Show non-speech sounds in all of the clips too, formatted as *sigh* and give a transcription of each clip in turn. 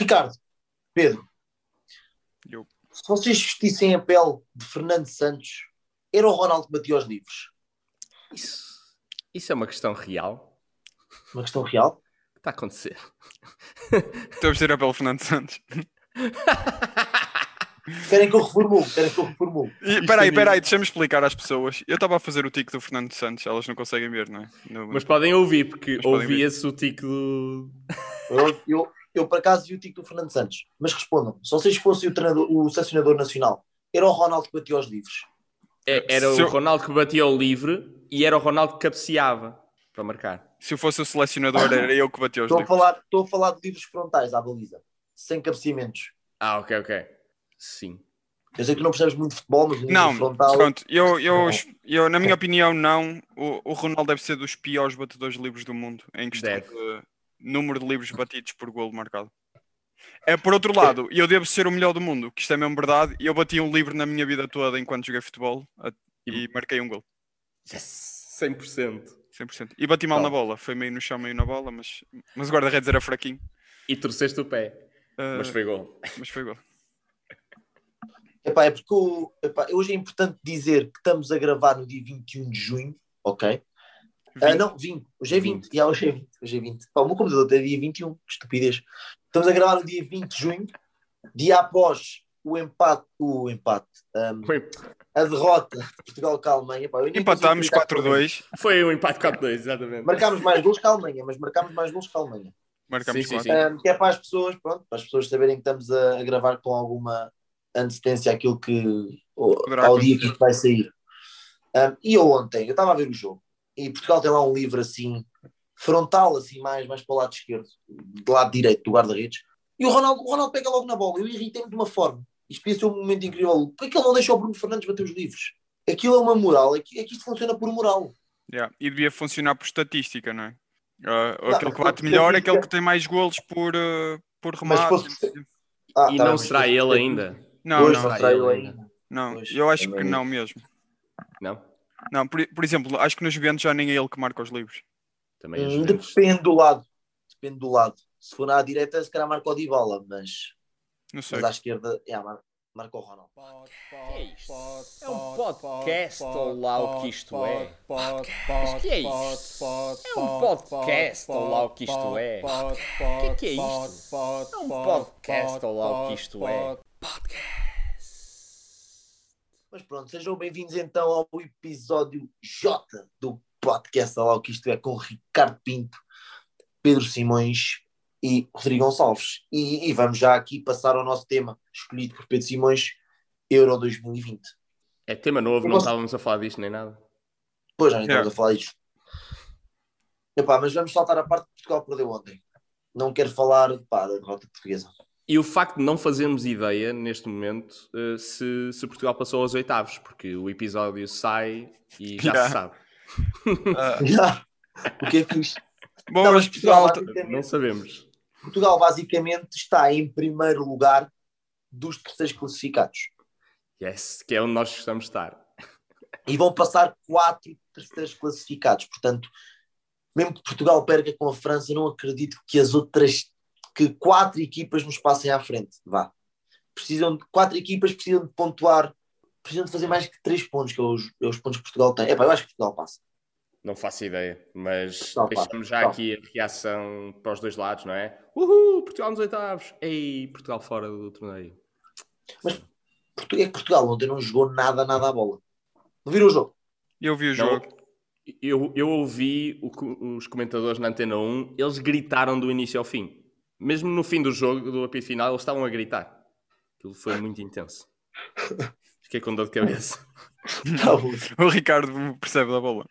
Ricardo, Pedro, Eu. se vocês vestissem a pele de Fernando Santos, era o Ronaldo que batia os livros. Isso, isso é uma questão real. Uma questão real. O que está a acontecer? Estou a vestir a pelo Fernando Santos. Querem que eu reformule? Querem que eu reformule? E Isto peraí, é peraí, deixa-me explicar às pessoas. Eu estava a fazer o tique do Fernando Santos, elas não conseguem ver, não é? No- Mas podem ouvir, porque ouvia-se o tico do. Eu, eu, eu, por acaso, vi o tico do Fernando Santos. Mas respondam, se vocês fossem o, treinador, o selecionador nacional, era o Ronaldo que batia os livros. É, era Se o eu- Ronaldo que batia o livre e era o Ronaldo que cabeceava para marcar. Se eu fosse o selecionador, *coughs* era eu que batia os Estou a, livros. falar, estou a falar de livros frontais à baliza, sem cabeceamentos. Ah, ok, ok. Sim. Eu sei que não percebes muito de futebol, mas Não, frontal. pronto, eu, eu, eu, na minha opinião, não. O, o Ronaldo deve ser dos piores batedores de livros do mundo, em questão Deve. de número de livros batidos por golo marcado. É por outro lado, eu devo ser o melhor do mundo, que isto é mesmo verdade. e Eu bati um livro na minha vida toda enquanto joguei futebol a- e marquei um gol, Yes! 100%. 100%. E bati mal na bola, foi meio no chão, meio na bola, mas, mas o guarda-redes era fraquinho. E torceste o pé. Ah, Mas foi gol. mas foi gol. *laughs* Epá, é porque o- epá, hoje é importante dizer que estamos a gravar no dia 21 de junho, ok? Ah, Vinte. não, 20. Hoje é 20. Já, hoje é 20. Hoje é 20. Pá, o meu computador tem dia 21. Que estupidez. Estamos a gravar no dia 20 de junho, dia após o empate, o empate, um, Foi, a derrota de Portugal com a Alemanha. Pá, Empatámos consigo acreditar que 4-2, foi um empate 4-2, exatamente. Marcámos mais gols que a Alemanha, mas marcámos mais gols que a Alemanha. marcámos Sim, sim, 4. sim. Um, que é para as pessoas, pronto, para as pessoas saberem que estamos a, a gravar com alguma antecedência àquilo que ao dia que isto vai sair. Um, e eu ontem, eu estava a ver o jogo, e Portugal tem lá um livro assim, frontal, assim, mais, mais para o lado esquerdo, do lado direito do guarda-redes, e o Ronaldo, o Ronaldo pega logo na bola. Eu irritei-me de uma forma. Isto podia ser um momento incrível. Por que que ele não deixa o Bruno Fernandes bater os livros? Aquilo é uma moral, é que, é que isto funciona por moral. Yeah, E devia funcionar por estatística, não é? Ah, Não, aquele que bate melhor é estatística- aquele que tem mais golos por, ah, por remate. se fosse- Ah, E tá não será ele ainda. Não, Pois, não, não será ele ainda. não. Pois, Eu acho que não mesmo. Não? Não, por, por exemplo, acho que nos Juventus já nem é ele que marca os livros. Também Hum. Depende do lado. Depende do lado. Se for à direita, se calhar marca o Dybala, mas, Não sei. mas à esquerda, é, mar- marca o Ronaldo. é isto? É um podcast ou lá o que isto é? Podcast? que é isto? É um podcast ou lá o que isto é? O que é que é isto? É um podcast ou lá o que isto é? Mas pronto, sejam bem-vindos então ao episódio J do podcast Olá o que isto é com Ricardo Pinto, Pedro Simões e Rodrigo Gonçalves. E, e vamos já aqui passar ao nosso tema escolhido por Pedro Simões, Euro 2020. É tema novo, não estávamos a falar disto nem nada. Pois já nem estamos Yeah. a falar disto. Epá, mas vamos saltar a parte que Portugal perdeu ontem. Não quero falar pá, da derrota portuguesa. E o facto de não fazermos ideia, neste momento, eh, se, se Portugal passou aos oitavos, porque o episódio sai e *laughs* já Yeah. se sabe. Ah, *laughs* o que é que fiz? bom, Não, mas Portugal, Não sabemos. Portugal basicamente está em primeiro lugar dos terceiros classificados. Yes, que é onde nós gostamos de estar. E vão passar quatro terceiros classificados. Portanto, mesmo que Portugal perca com a França, não acredito que as outras, que quatro equipas nos passem à frente. Vá. Precisam de, quatro equipas precisam de pontuar, precisam de fazer mais que três pontos, que é os, é os pontos que Portugal tem. Epá, eu acho que Portugal passa. Não faço ideia, mas Não, deixamos já não. aqui a reação para os dois lados, não é? Uhul, Portugal nos oitavos. Ei, Portugal fora do torneio. Portu- É que Portugal ontem não jogou nada, nada à bola. Não viram o jogo? eu vi o Não, jogo. eu, eu ouvi o os comentadores na Antena 1, eles gritaram do início ao fim. Mesmo no fim do jogo, do apito final, eles estavam a gritar. Aquilo foi muito intenso. Fiquei com dor de cabeça. *laughs* O Ricardo percebe da bola.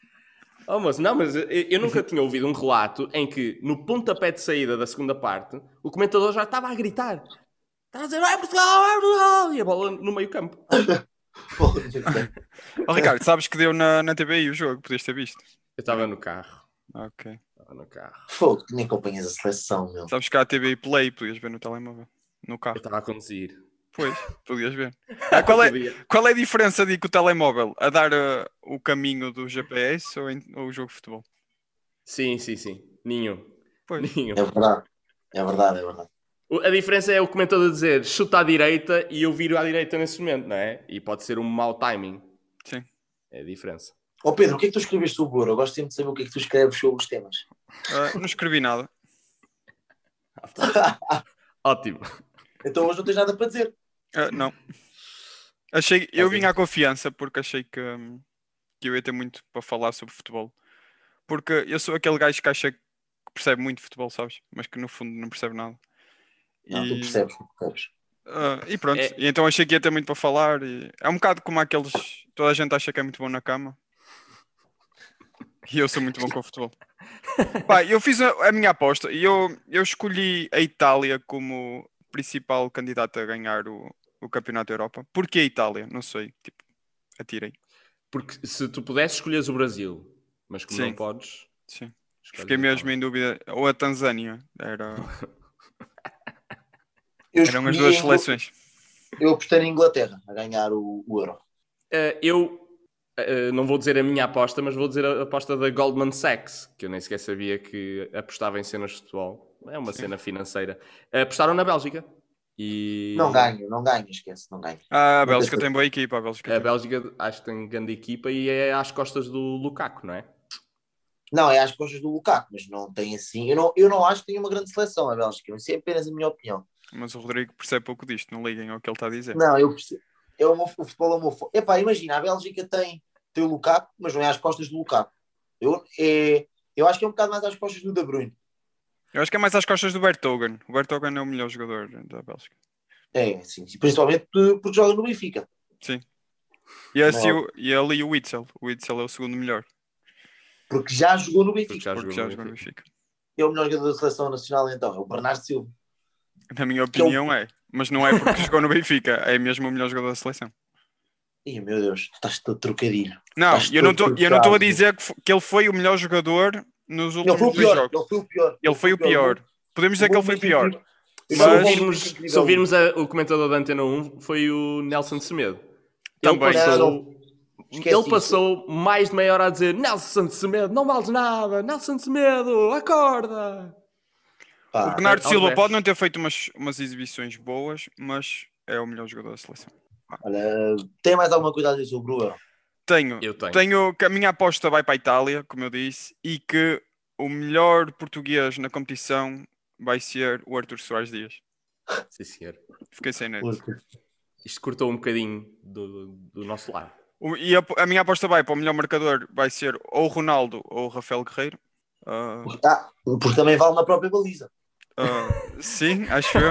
Oh, mas não, mas eu, eu nunca tinha ouvido um relato em que, no pontapé de saída da segunda parte, o comentador já estava a gritar. Estava a dizer, vai Portugal, vai Portugal! E a bola no meio campo. *laughs* Oh, Ricardo, sabes que deu na, na TVI o jogo? Podias ter visto. Eu estava no carro. Ok. Estava no carro. Fogo, nem acompanhas a seleção, meu. Sabes que há a TVI Play, podias ver no telemóvel. No Eu carro. estava a conduzir. Pois, *laughs* podias ver. Ah, qual, é, qual é a diferença de ir com o telemóvel? A dar ah, o caminho do GPS ou, em- ou o jogo de futebol? Sim, sim, sim. Nenhum. Pois. Nenhum. É verdade. É verdade, é verdade. A diferença é o comentador dizer chuta à direita e eu viro à direita nesse momento, não é? E pode ser um mau timing. Sim. É a diferença. Ó oh Pedro, o que é que tu escreveste sobre o Euro? Eu gosto sempre de saber o que é que tu escreves sobre os temas. Uh, não escrevi nada. *laughs* Ótimo. Então hoje não tens nada para dizer. Uh, não. Achei, eu vim à confiança porque achei que, hum, que eu ia ter muito para falar sobre futebol. Porque eu sou aquele gajo que acha que percebe muito futebol, sabes? Mas que no fundo não percebe nada. Não, e... tu percebes, percebes. Uh, e pronto, é... e então achei que ia ter muito para falar. E... É um bocado como aqueles. Toda a gente acha que é muito bom na cama. E eu sou muito bom com o futebol. *laughs* Pá, eu fiz a, a, minha aposta e eu, eu escolhi a Itália como principal candidato a ganhar o, o Campeonato da Europa. Porquê a Itália? Não sei. Tipo, atirei. Porque se tu pudesses escolheres o Brasil, mas como Sim. não podes. Sim. Fiquei mesmo em dúvida. Ou a Tanzânia. Era. *laughs* Eram as duas seleções. Eu apostei na Inglaterra a ganhar o, o Euro. Uh, eu uh, não vou dizer a minha aposta, mas vou dizer a aposta da Goldman Sachs, que eu nem sequer sabia que apostava em cenas de futebol. É uma Sim. cena financeira. Uh, apostaram na Bélgica. E... Não ganho, não ganho, esquece, não ganho. Ah, a Bélgica tem boa equipa. A Bélgica, a Bélgica acho que tem grande equipa e é às costas do Lukaku, não é? Não, é às costas do Lukaku, mas não tem assim. Eu não, eu não acho que tenha uma grande seleção a Bélgica, isso é apenas a minha opinião. Mas o Rodrigo percebe pouco disto, não liguem ao que ele está a dizer. Não, eu percebo. É o, o futebol é homofóbico. Epá, imagina, a Bélgica tem, tem o Lukaku, mas não é às costas do Lukaku. Eu, é, eu acho que é um bocado mais às costas do De Bruyne. Eu acho que é mais às costas do Bertogen. O Bertogen é o melhor jogador da Bélgica. É, sim. Principalmente porque joga no Benfica. Sim. E, assim, o, e ele e o Witzel. O Witzel é o segundo melhor. Porque já jogou no Benfica. Porque já, porque jogou, já jogou no Benfica. É o melhor jogador da seleção nacional, então. É o Bernardo Silva. Na minha opinião é, Mas não é porque jogou no Benfica. É mesmo o melhor jogador da seleção. Ih, meu Deus, estás todo trocadilho. Não, eu não, tô, eu não estou a dizer que, que ele foi o melhor jogador nos últimos dois jogos. Ele foi o pior. Ele foi o pior. Podemos dizer que ele foi o pior. Mas... Se ouvirmos, se ouvirmos a, o comentador da Antena 1, foi o Nelson Semedo. Ele Também. passou, ele passou mais de meia hora a dizer Nelson Semedo, não vales nada, Nelson Semedo, acorda. Pá, o Bernardo Silva pode não ter feito umas, umas exibições boas, mas é o melhor jogador da seleção. Olha, tem mais alguma coisa a dizer sobre o Euro? Tenho. Eu tenho. Tenho que a minha aposta vai para a Itália, como eu disse, e que o melhor português na competição vai ser o Arthur Soares Dias. Sim, senhor. Fiquei sem net. Isto cortou um bocadinho do, do nosso lado. E a, a, minha aposta vai para o melhor marcador vai ser ou o Ronaldo ou o Rafael Guerreiro. Uh... Porque, tá, porque também vale na própria baliza. Uh, sim, acho eu.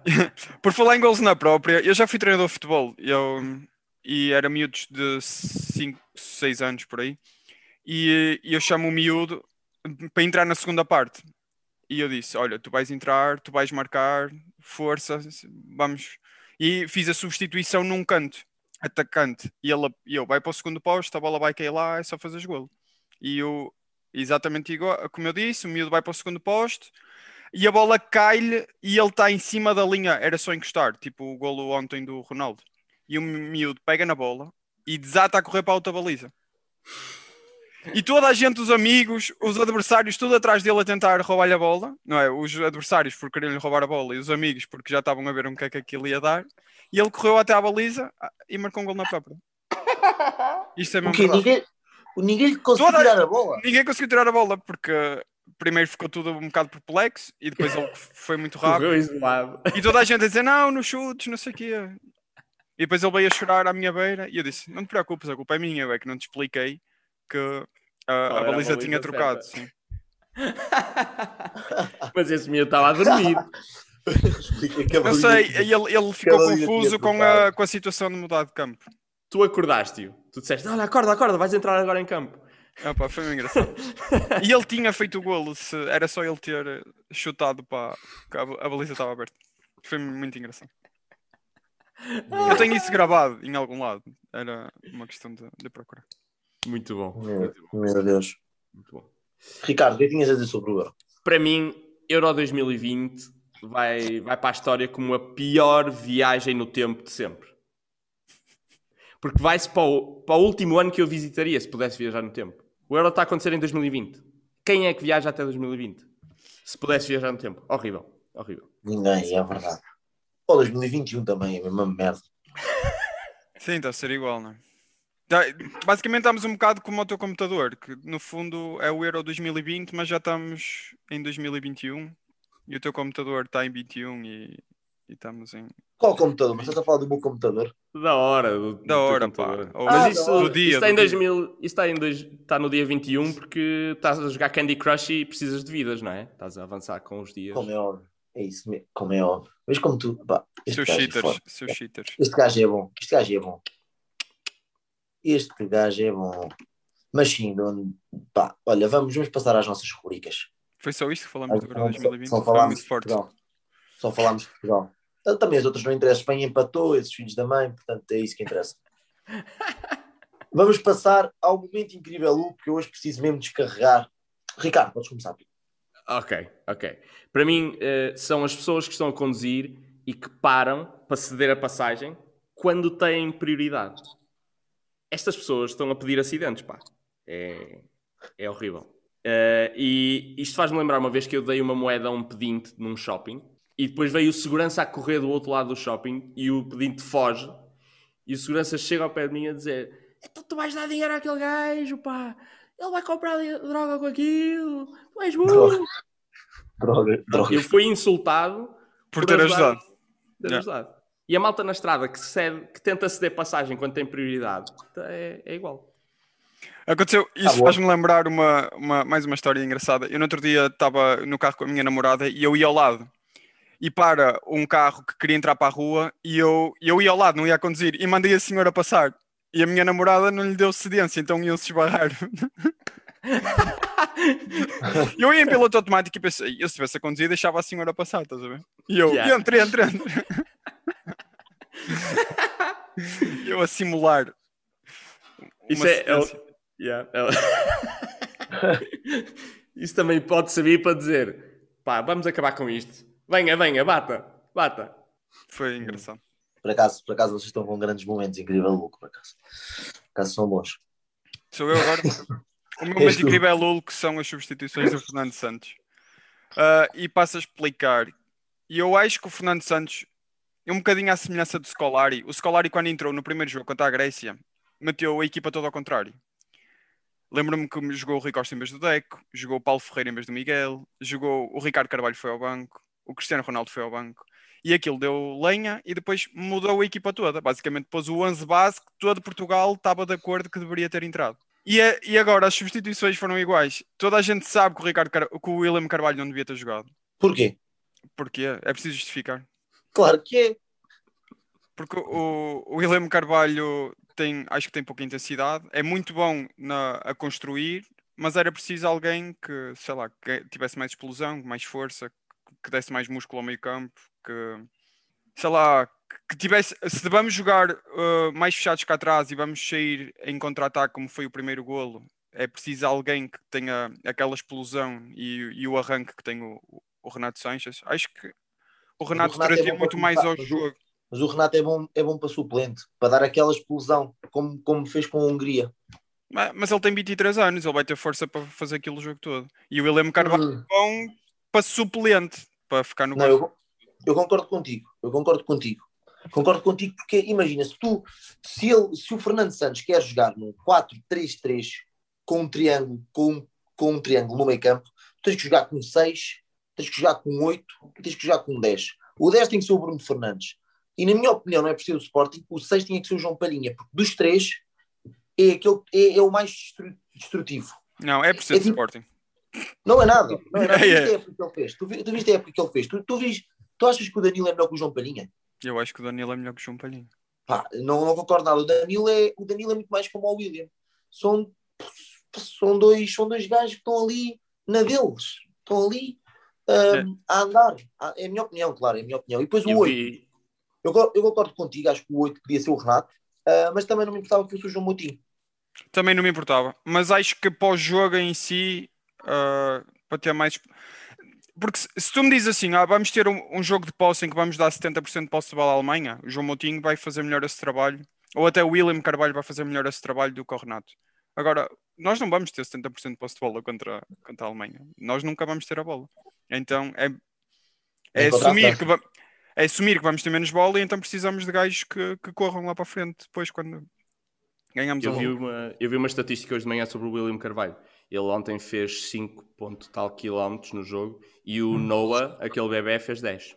*laughs* Por falar em gols na própria, eu já fui treinador de futebol eu, e era miúdos de 5, 6 anos por aí. E, e eu chamo o miúdo para entrar na segunda parte. E eu disse: Olha, tu vais entrar, tu vais marcar, força, vamos. E fiz a substituição num canto, atacante. E ele, eu vai para o segundo posto, a bola vai cair lá, é só fazer golo. E eu, exatamente igual, como eu disse, o miúdo vai para o segundo posto e a bola cai-lhe e ele está em cima da linha, era só encostar, tipo o golo ontem do Ronaldo. E o miúdo pega na bola e desata a correr para a outra baliza. E toda a gente, os amigos, os adversários, tudo atrás dele a tentar roubar-lhe a bola, não é? Os adversários por quererem roubar a bola e os amigos porque já estavam a ver um que é que aquilo ia dar. E ele correu até à baliza e marcou um gol na própria. Isto é mesmo Porque ninguém, ninguém conseguiu toda, tirar a bola. Ninguém conseguiu tirar a bola porque primeiro ficou tudo um bocado perplexo e depois ele foi muito *laughs* rápido. e toda a gente a dizer: Não, nos chutes, não sei o quê. E depois ele veio a chorar à minha beira e eu disse: Não te preocupes, a culpa é minha, é que não te expliquei que a, a baliza tinha trocado. Sim. *laughs* Mas esse meu estava a dormir. eu sei, ele, ele ficou confuso com a, com a situação de mudar de campo. Tu acordaste-o, tu disseste: Olha, acorda, acorda, vais entrar agora em campo. Opa, foi muito engraçado. e ele tinha feito o golo, se era só ele ter chutado para a baliza estava aberta. Foi muito engraçado. Eu tenho isso gravado em algum lado. Era uma questão de, de procurar. Muito bom. Meu, muito bom. meu Deus. Muito bom. Ricardo, o que é tinhas a dizer sobre o Euro? Para mim, Euro 2020 vai, vai para a história como a pior viagem no tempo de sempre. Porque vai-se para o, para o último ano que eu visitaria se pudesse viajar no tempo. O Euro está a acontecer em 2020. Quem é que viaja até 2020? Se pudesse viajar no tempo. Horrível. horrível. Ninguém, é verdade. Ou 2021 também, é a mesma merda. *laughs* Sim, está a ser igual, não é? Tá, basicamente estamos um bocado como o teu computador, que no fundo é o Euro 2020, mas já estamos em 2021 e o teu computador está em 21 e, e estamos em. Qual computador? Mas estás a falar do meu computador? Da hora. Do, da hora, pá. Ou, mas ah, isso, do dia, isso, está em 2000, isso está, em dois, está no dia 21 porque estás a jogar Candy Crush e precisas de vidas, não é? Estás a avançar com os dias. Como é óbvio. É isso mesmo, como é óbvio. Mas como tu. Pá, seus é cheaters, é seus cheaters. Este gajo é bom. Este gajo é bom. Este gajo é bom. Mas sim, pá, olha, vamos, vamos passar às nossas rubricas. Foi só isto que falamos do Euro 2020? Só, só falámos de Portugal. Só falámos de Portugal. Também as outras não interessam. Espanha empatou, esses filhos da mãe, portanto é isso que interessa. *laughs* Vamos passar ao momento incrível, Lu, porque eu hoje preciso mesmo descarregar. Ricardo, podes começar. Ok, ok. Para mim, uh, são as pessoas que estão a conduzir e que param para ceder a passagem quando têm prioridade. Estas pessoas estão a pedir acidentes, pá. É, é horrível. Uh, e isto faz-me lembrar uma vez que eu dei uma moeda a um pedinte num shopping e depois veio o segurança a correr do outro lado do shopping e o pedinte foge e o segurança chega ao pé de mim a dizer então tu vais dar dinheiro àquele gajo, pá. Ele vai comprar droga com aquilo. Tu és burro. Droga, droga. Eu fui insultado por, por ter ajudado. Ter ajudado. E a malta na estrada que, cede, que tenta ceder passagem quando tem prioridade é, é igual. Aconteceu, isso ah, faz-me lembrar uma, uma, mais uma história engraçada. Eu no outro dia estava no carro com a minha namorada e eu ia ao lado. E para um carro que queria entrar para a rua e eu, eu ia ao lado, não ia conduzir. E mandei a senhora passar. E a minha namorada não lhe deu cedência, então iam-se esbarrar. *laughs* eu ia em piloto automático e pensei, eu se tivesse a conduzir deixava a senhora passar, estás a ver? E eu, yeah. entre, entre, entre. *laughs* eu a simular. Isso é, é, Yeah. *laughs* Isso também pode servir para dizer: pá, vamos acabar com isto. Venha, venha, bata, bata. Foi engraçado. Por acaso, por acaso vocês estão com grandes momentos, incrível Luke, por acaso. Por acaso são bons. Sou eu agora. *laughs* O meu momento incrível é Lulo, que são as substituições do Fernando Santos. Uh, e passo a explicar. E eu acho que o Fernando Santos é um bocadinho à semelhança do Scolari. O Scolari, quando entrou no primeiro jogo contra a Grécia, meteu a equipa toda ao contrário. Lembro-me que jogou o Rui Costa em vez do Deco, jogou o Paulo Ferreira em vez do Miguel, jogou o Ricardo Carvalho foi ao banco, o Cristiano Ronaldo foi ao banco. E aquilo deu lenha e depois mudou a equipa toda. Basicamente pôs o 11 base que todo Portugal estava de acordo que deveria ter entrado. E, é, e agora as substituições foram iguais. Toda a gente sabe que o, Ricardo Car... que o William Carvalho não devia ter jogado. Porquê? Porquê? É preciso justificar. Claro que é. Porque o, o William Carvalho tem, acho que tem pouca intensidade, é muito bom na, a construir, mas era preciso alguém que, sei lá, que tivesse mais explosão, mais força, que desse mais músculo ao meio campo, que, sei lá, que tivesse, se vamos jogar uh, mais fechados cá atrás e vamos sair em contra-ataque como foi o primeiro golo, é preciso alguém que tenha aquela explosão e, e o arranque que tem o, o Renato Sanches. Acho que o Renato, o Renato trazia é muito mais ao jogo. Mas o Renato é bom, é bom para suplente, para dar aquela explosão, como, como fez com a Hungria. Mas, mas ele tem 23 anos, ele vai ter força para fazer aquilo o jogo todo. E o William Carvalho hum. é bom para suplente, para ficar no Não, eu, eu, concordo contigo, eu concordo contigo. Concordo contigo porque imagina, se tu, se, ele, se o Fernando Santos quer jogar no 4-3-3 com um triângulo, com, com um triângulo no meio campo, tens que jogar com 6, tens que jogar com 8, tens que jogar com 10. O 10 tem que ser o Bruno Fernandes. E na minha opinião, não é por ser o Sporting, o 6 tinha que ser o João Palhinha, porque dos três é, aquele, é, é o mais destrutivo. Não, é por ser é, do tipo, Sporting. Não é nada. Não é nada. *laughs* Tu viste a época que ele fez. Tu, tu viste a época que ele fez. Tu, tu, viste, tu achas que o Danilo é melhor que o João Palhinha? Eu acho que o Danilo é melhor que o João Palhinha. Pá, não, não concordo nada. O Danilo, é, o Danilo é muito mais como o William. São, são, dois, são dois gajos que estão ali na deles. Estão ali um, é. a andar. É a minha opinião, claro. É a minha opinião. E depois o 8. Eu, eu concordo contigo, acho que o 8 podia ser o Renato, uh, mas também não me importava que fosse o João Moutinho. Também não me importava, mas acho que pós-jogo em si, uh, para ter mais. Porque se, se, tu me dizes assim, ah, vamos ter um, um, jogo de posse em que vamos dar 70% de posse de bola à Alemanha, o João Moutinho vai fazer melhor esse trabalho, ou até o William Carvalho vai fazer melhor esse trabalho do que o Renato. Agora, nós não vamos ter 70% de posse de bola contra, contra a Alemanha. Nós nunca vamos ter a bola. Então, é, É assumir, que va- é assumir que vamos ter menos bola e então precisamos de gajos que, que corram lá para frente depois quando ganhamos Eu a vi, bola. uma, eu vi uma estatística hoje de manhã sobre o William Carvalho. Ele ontem fez 5 ponto tal quilómetros no jogo e o Noah, aquele bebê, fez 10.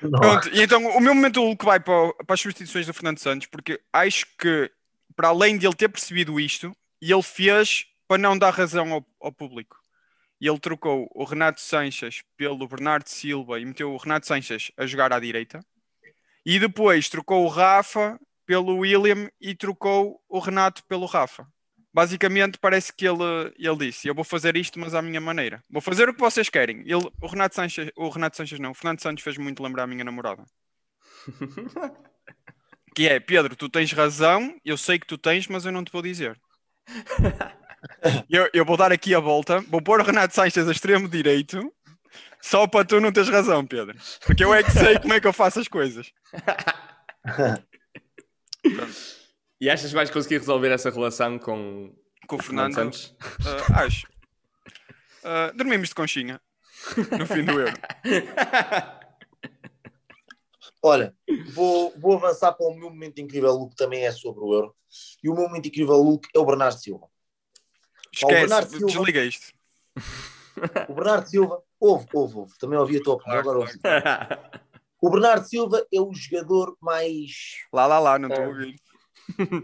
Pronto, e então o meu momento que vai para, o- para as substituições do Fernando Santos, porque acho que para além de ele ter percebido isto, e ele fez para não dar razão ao, ao público. E ele trocou o Renato Sanches pelo Bernardo Silva e meteu o Renato Sanches a jogar à direita. E depois trocou o Rafa pelo William e trocou o Renato pelo Rafa. Basicamente parece que ele, ele disse: Eu vou fazer isto, mas à minha maneira. Vou fazer o que vocês querem. Ele, o Renato Sanches, o Renato Sanches não, o Fernando Santos fez muito lembrar a minha namorada. *laughs* que é, Pedro, tu tens razão, eu sei que tu tens, mas eu não te vou dizer. *laughs* eu, eu vou dar aqui a volta, vou pôr o Renato Sanches a extremo direito, só para tu não teres razão, Pedro. Porque eu é que sei como é que eu faço as coisas. *laughs* E achas que vais conseguir resolver essa relação com, Com o o Fernando Santos? ah, acho. Ah, dormimos de conchinha no fim do euro. Olha, vou, vou avançar para o meu momento incrível look, que também é sobre o Euro. E o meu momento incrível look é o Bernardo Silva. Esquece, Bernardo Silva- desliga isto. O Bernardo Silva, ouve, ouve, ouve. Também ouvi a tua opinião, agora ouve. O Bernardo Silva é o jogador mais. Lá, lá, lá, não estou a É. ouvir.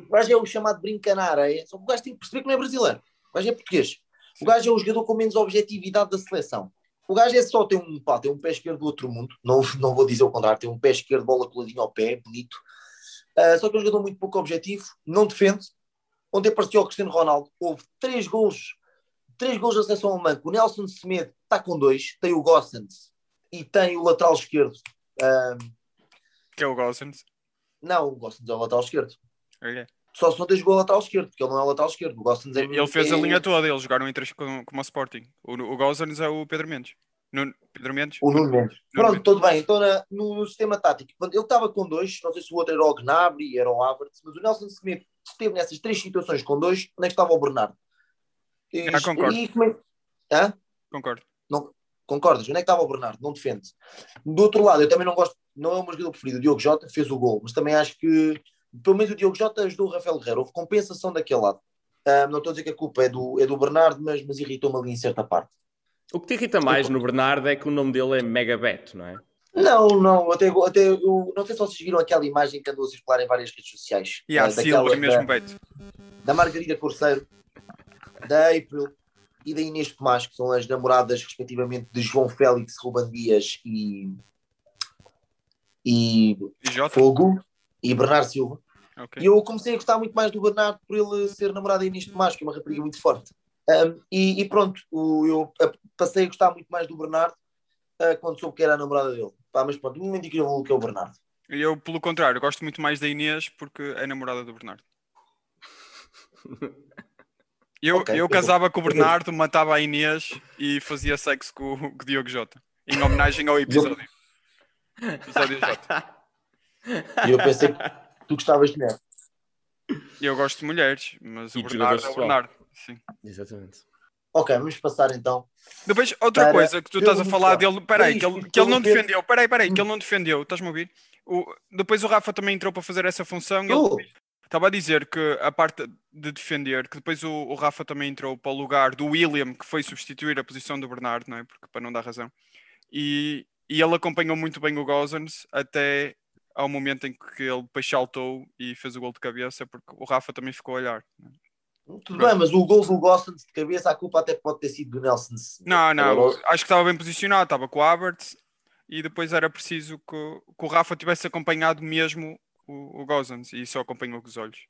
O gajo é o chamado brinca na areia. Só que o gajo tem que perceber que não é brasileiro. O gajo é português. O gajo é o jogador com menos objetividade da seleção. O gajo é só tem um, pá, tem um pé esquerdo do outro mundo. Não, não vou dizer o contrário. Tem um pé esquerdo, bola coladinho ao pé, bonito. Ah, só que é um jogador muito pouco objetivo. Não defende. Ontem apareceu o Cristiano Ronaldo. Houve três gols. Três gols da seleção alemã. O Nelson Semedo está com dois. Tem o Gossens e tem o lateral esquerdo. Ah, Que é o Gosens. não, o Gossens é o lateral esquerdo. Ok. Só se não tem jogou lateral esquerdo, porque ele não é lateral esquerdo. O Gossens é, Ele fez é- a linha toda, eles jogaram em três com, com o Sporting. O, o Gosens é o Pedro Mendes. Nuno- Pedro Mendes? O Nuno Mendes. Pronto, tudo bem. Então, na- no, no sistema tático, ele estava com dois, não sei se o outro era o Gnabry, era o Havertz, mas o Nelson Semedo esteve nessas três situações com dois, onde é que estava o Bernardo? E, Ah, concordo. e é- Hã? Concordo. Concordas? Onde é que estava o Bernardo? Não defende. Do outro lado, eu também não gosto, não é o meu jogador preferido. O Diogo Jota fez o gol, mas também acho que, pelo menos o Diogo Jota ajudou o Rafael Guerreiro. Houve compensação daquele lado. Ah, não estou a dizer que a culpa é do, é do Bernardo, mas, mas irritou-me ali em certa parte. O que te irrita mais no Bernardo é que o nome dele é Megabeto, não é? Não, não, até, até eu não sei se vocês viram aquela imagem que andou a circular em várias redes sociais. E há Ah, Silva mesmo da, Beto. da Margarida Corceiro, da April e da Inês Tomás, que são as namoradas, respectivamente, de João Félix, Ruban Dias e, e E? Fogo e Bernardo Silva. Ok. E eu comecei a gostar muito mais do Bernardo por ele ser namorado da Inês Tomás, que é uma rapariga muito forte. Um, e, e pronto, o- eu passei a gostar muito mais do Bernardo ah, quando soube que era a namorada dele. Pá, mas pronto, o momento incrível que é o Bernardo. E eu, pelo contrário, gosto muito mais da Inês porque é namorada do Bernardo. *laughs* Eu, Ok, eu eu casava com o Bernardo, matava a Inês e fazia sexo com, o- com o Diogo Jota. Em homenagem ao episódio. Episódio J. E eu pensei que tu gostavas de mulher. Eu gosto de mulheres, mas E o Bernardo é o. Bernardo. Sim. Exatamente. Ok, vamos passar então. Depois, outra Para coisa que tu estás a falar dele, peraí, que ele, que ele não defendeu, peraí, peraí, Hum. que ele não defendeu, estás-me a ouvir? O, depois o Rafa também entrou para fazer essa função. ele- Estava a dizer que a parte de defender, que depois o, o Rafa também entrou para o lugar do William, que foi substituir a posição do Bernardo, não é? Porque para não dar razão. E, e ele acompanhou muito bem o Gozens até ao momento em que ele depois saltou e fez o gol de cabeça, porque o Rafa também ficou a olhar. não é? tudo bem, mas o gol do Gosson de cabeça, a culpa até pode ter sido do Nelson. Não, não, acho que estava bem posicionado, estava com o Havertz e depois era preciso que, que o Rafa tivesse acompanhado mesmo o, o Gozens e só acompanhou com os olhos.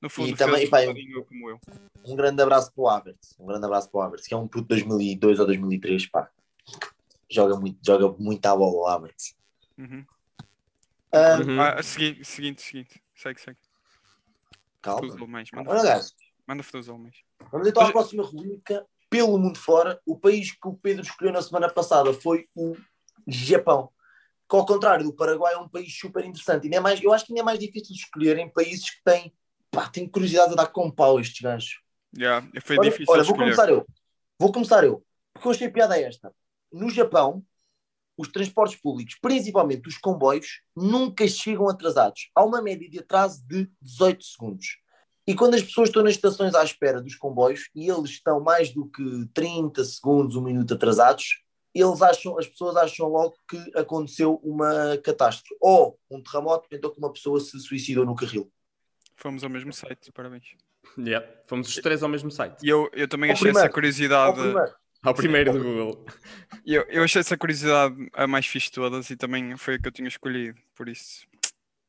No fundo, também, fez um como eu. Um grande abraço para o Havertz. Um grande abraço para o Havertz, que é um puto de 2002 ou 2003, pá. Joga muito, joga muito à bola o Havertz. Uhum. Ah, Uhum. Ah, segui- seguinte, seguinte. Segue, segue. calma. Futebol mais. Manda, Olha, guys, manda futebol mais. vamos então à Mas- próxima rubrica. Pelo mundo fora, o país que o Pedro escolheu na semana passada foi o Japão. Que ao contrário do Paraguai é um país super interessante. Ainda é mais, eu acho que ainda é mais difícil de escolher em países que têm, pá, têm curiosidade a dar com pau estes gajos. Yeah, foi Olha, difícil olha, vou escolher. começar eu. Vou começar eu. porque eu achei piada esta. No Japão, os transportes públicos, principalmente os comboios, nunca chegam atrasados. Há uma média de atraso de 18 segundos. E quando as pessoas estão nas estações à espera dos comboios e eles estão mais do que 30 segundos, um minuto atrasados, eles acham, as pessoas acham logo que aconteceu uma catástrofe ou um terremoto, então que uma pessoa se suicidou no carril. Fomos ao mesmo site, parabéns. Yeah, fomos os três ao mesmo site. E eu, eu também Ao achei primeiro. essa curiosidade. Ao primeiro. Ao primeiro do Google. Eu, eu achei essa curiosidade a mais fixe de todas e também foi a que eu tinha escolhido, por isso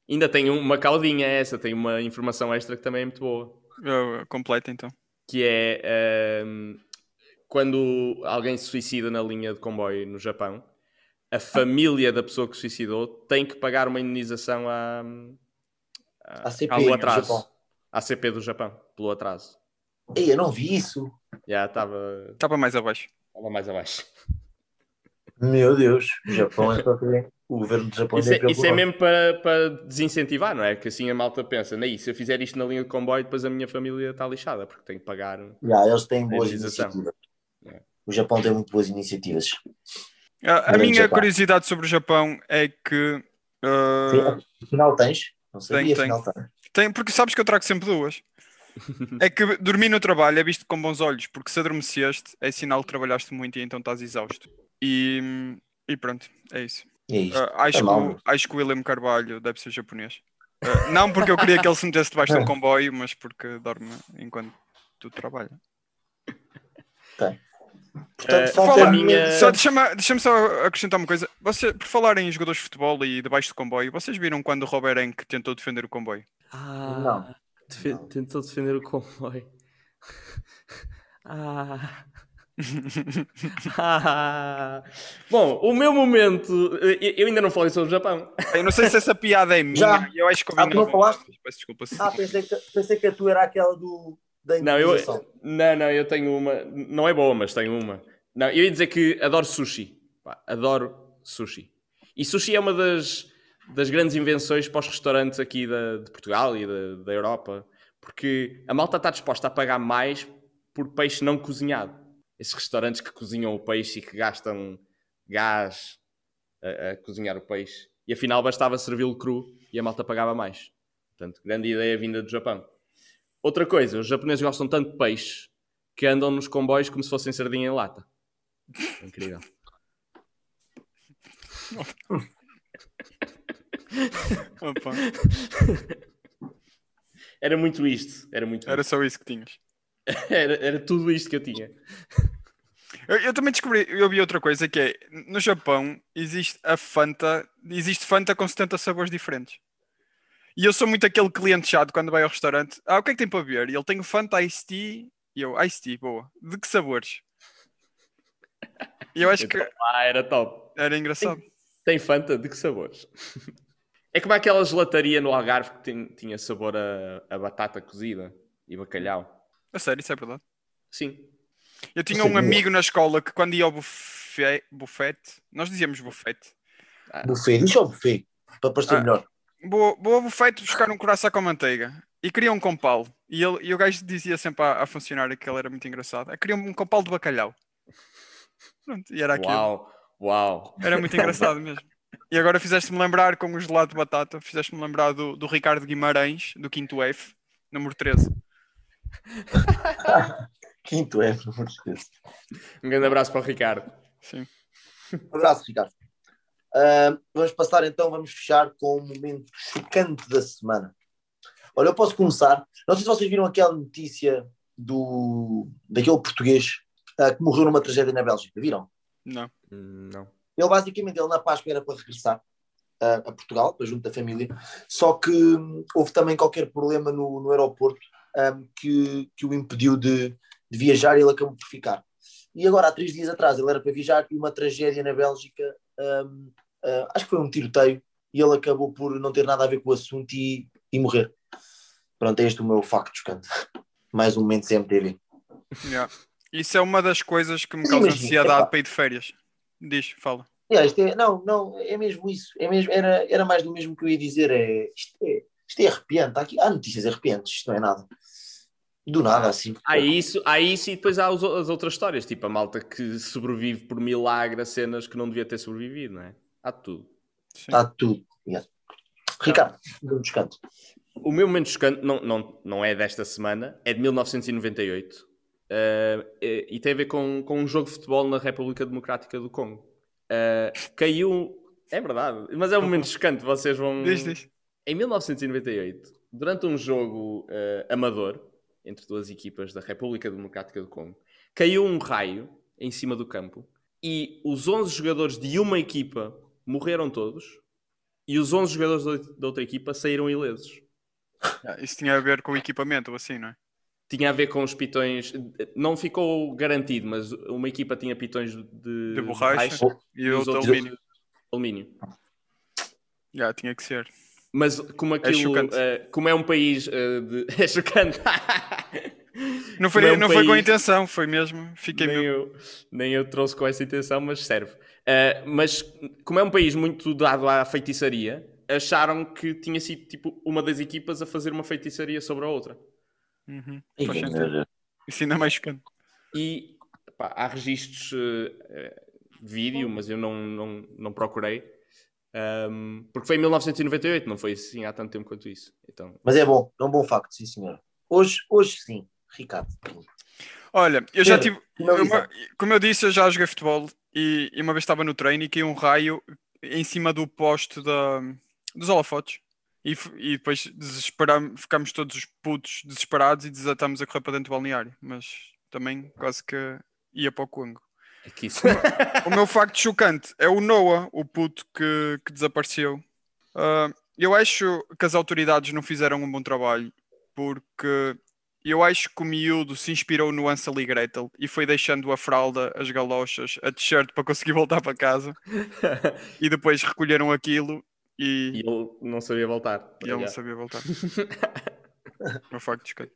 Ainda tem uma caudinha essa, tem uma informação extra que também é muito boa. eu completo então. Que é ahm, quando alguém se suicida na linha de comboio no Japão, a família da pessoa que se suicidou tem que pagar uma indenização à, A CP, ao atraso. À CP do Japão, pelo atraso. Ei, eu não vi isso. Já estava Estava mais abaixo. estava mais abaixo. Meu Deus, o Japão é para. O governo do Japão Isso é, isso é mesmo para, para desincentivar, não é? Que assim a malta pensa, "Não, se eu fizer isto na linha de comboio, depois a minha família está lixada, porque tenho que pagar. Já, eles têm boas Indenização. iniciativas. O Japão tem muito boas iniciativas. A, a minha curiosidade sobre o Japão é que ah, Afinal tens? Não sabia, Tenho, afinal tens. tem, porque sabes que eu trago sempre duas. É que dormir no trabalho é visto com bons olhos, porque se adormeceste é sinal que trabalhaste muito e então estás exausto. E, e pronto, é isso. É. Ah, acho, É que, acho que o William Carvalho deve ser japonês. Ah, não porque eu queria que ele se metesse debaixo de um *laughs* comboio, mas porque dorme enquanto tu trabalha. Portanto, fala- a minha-. Só deixa-me deixa só acrescentar uma coisa. Você, por falar em jogadores de futebol e debaixo do comboio, vocês viram quando o Robert Enck tentou defender o comboio? Ah, Não. defe- tentou defender o comboio. *laughs* ah. *laughs* Ah. Bom, o meu momento. eu- ainda não falei sobre o Japão. Eu não sei se essa piada é minha. Já. Eu acho que Ah, não falaste? Peço desculpa. Ah, pensei que, pensei que a tua era aquela do, da Não, eu, não, não, eu tenho uma. Não é boa, mas tenho uma. Não, eu ia dizer que adoro sushi. Pá, adoro sushi. E sushi é uma das, das grandes invenções para os restaurantes aqui da, de Portugal e da, da Europa. Porque a malta está disposta a pagar mais por peixe não cozinhado. Esses restaurantes que cozinham o peixe e que gastam gás a, a cozinhar o peixe. E afinal bastava servi-lo cru e a malta pagava mais. Portanto, grande ideia vinda do Japão. Outra coisa, os japoneses gostam tanto de peixe que andam nos comboios como se fossem sardinha em lata. Incrível. *laughs* Opa, Era muito isto. Era muito era só isso que tinhas. *laughs* Era, era tudo isto que eu tinha. Eu, eu também descobri, eu vi outra coisa que é, no Japão existe a Fanta, existe Fanta com 70 sabores diferentes. E eu sou muito aquele cliente chato quando vai ao restaurante. Ah, o que é que tem para beber? E ele tem o Fanta Ice Tea. E eu, Ice Tea, boa. De que sabores? E eu acho que Ah, era top. era engraçado. Tem Fanta? De que sabores? *laughs* É como aquela gelataria no Algarve que tin- tinha sabor a, a batata cozida e bacalhau. A sério, isso é verdade. Sim. Eu tinha um amigo na escola que quando ia ao buffet, buffet nós dizíamos buffet, Buffet, diz ao buffet, para parecer Ah. melhor. Vou ao buffet buscar um coração com manteiga. E queria um compal. E, ele, e o gajo dizia sempre à, à funcionária que ele era muito engraçado. Eu queria um compal de bacalhau. Pronto, e era aquilo. Uau, uau. Era muito engraçado mesmo. E agora fizeste-me lembrar com o gelado de batata, fizeste-me lembrar do, do Ricardo Guimarães, do quinto F, número 13. *laughs* Quinto amor de Deus. Um grande abraço para o Ricardo. Sim. Um abraço, Ricardo. Ah, vamos passar então, vamos fechar com o momento chocante da semana. Olha, eu posso começar. Não sei se vocês viram aquela notícia do, daquele português ah, que morreu numa tragédia na Bélgica. Viram? Não. Hum, Não. Ele basicamente, ele na Páscoa era para regressar ah, a Portugal, para junto da família, só que hum, houve também qualquer problema no, no aeroporto hum, que, que o impediu de, de viajar e ele acabou por ficar. E agora, há três dias atrás, ele era para viajar e uma tragédia na Bélgica, hum, ah, acho que foi um tiroteio, e ele acabou por não ter nada a ver com o assunto e, e morrer. Pronto, é este o meu facto chocante. *laughs* Mais um momento CMTV. Yeah. Isso é uma das coisas que me causa ansiedade epá. para ir de férias. Diz, fala. É, isto é, não, não, é mesmo isso. É mesmo, era, era mais do mesmo que eu ia dizer. É, isto, é, isto é arrepiante. Há, aqui, há notícias arrepiantes, isto não é nada. Do nada, assim. Há isso, há isso e depois há os- as outras histórias, tipo a malta que sobrevive por milagre a cenas que não devia ter sobrevivido, não é? Há tudo. Sim. Está tudo. Yeah. Ricardo, dê um descanso. O meu momento chocante não, não, não é desta semana, é de 1998 eh, eh, e tem a ver com, com um jogo de futebol na República Democrática do Congo. Eh, caiu. É verdade, mas é um momento chocante, vocês vão. Diz, diz. Em 1998, durante um jogo eh, amador entre duas equipas da República Democrática do Congo, caiu um raio em cima do campo e os 11 jogadores de uma equipa morreram todos e os 11 jogadores da- outra equipa saíram ilesos. Ah, Isso tinha a ver com o equipamento ou assim, não é? Tinha a ver com os pitões, não ficou garantido, mas uma equipa tinha pitões de, De borracha e os outro outros- alumínio. alumínio. Já, tinha que ser. Mas como aquilo, chocante. eh, como é um país eh, de. *laughs* É chocante. Não foi, é um não foi com a país- intenção, foi mesmo. Fiquei nem, mesmo. eu, nem eu trouxe com essa intenção, mas serve. Uh, mas como é um país muito dado à feitiçaria, acharam que tinha sido tipo uma das equipas a fazer uma feitiçaria sobre a outra. Uhum. Isso ainda é mais chocante. E pá, há registros uh, uh, vídeo, mas eu não, não, não procurei. Um, porque foi em 1998, não foi assim há tanto tempo quanto isso. Então, Mas é bom, é um bom facto, sim, senhor. Hoje, hoje sim, Ricardo. Olha, eu já tive. uma- como eu disse, eu já joguei futebol e, e uma vez estava no treino e caiu um raio em cima do poste da, dos holofotes. E, e depois ficámos todos putos, desesperados e desatamos a correr para dentro do balneário. Mas também quase que ia para o Congo. aqui isso. O meu facto chocante é o Noah, o puto que, que desapareceu. Ah, eu acho que as autoridades não fizeram um bom trabalho porque eu acho que o miúdo se inspirou no Ansel e Gretel e foi deixando a fralda, as galochas, a t-shirt para conseguir voltar para casa *laughs* e depois recolheram aquilo e e, ele não sabia voltar. e ele não sabia voltar. Meu facto chocante.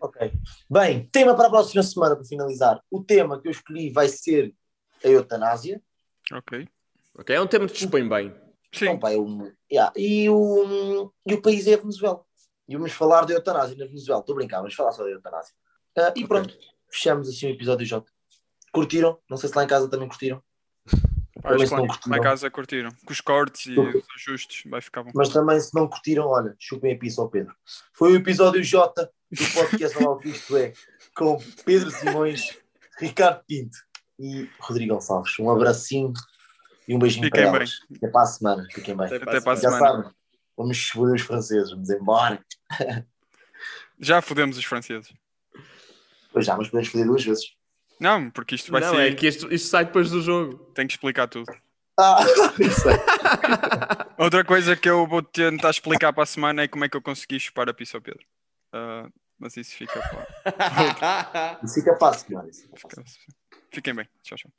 Ok. Bem, tema para a próxima semana, para finalizar. O tema que eu escolhi vai ser a eutanásia. Ok. Ok, é um tema que te expõe bem. Sim, Então, pá, é um- yeah. e, o, e o país é a Venezuela. E vamos falar da eutanásia na Venezuela. Estou a brincar, vamos falar só da eutanásia. Ah, e pronto, fechamos assim o episódio J. Curtiram? Não sei se lá em casa também curtiram. Também se não lá, lá em curtiram. casa curtiram. Com os cortes e os ajustes vai ficar bom. Mas também, se não curtiram, olha, chupem a pizza ao Pedro. Foi o episódio J do podcast Olá o que isto é, com Pedro Simões, Ricardo Pinto e Rodrigo Gonçalves. Um abracinho e um beijinho Fiquem para bem. elas. Até para a semana. Fiquem bem. Até Até para a Já semana. sabem, vamos explodir os franceses, vamos embora. *laughs* Já fodemos os franceses. Pois já, mas podemos fazer duas vezes. Não, porque isto vai não, ser. é que isto, isto sai depois do jogo. Tenho que explicar tudo. Ah. *laughs* *laughs* Outra coisa que eu vou tentar explicar para a semana é como é que eu consegui chupar a pizza ao Pedro. Ah, mas isso fica para. Isso fica fácil, senhora. Fiquem bem. Tchau, tchau.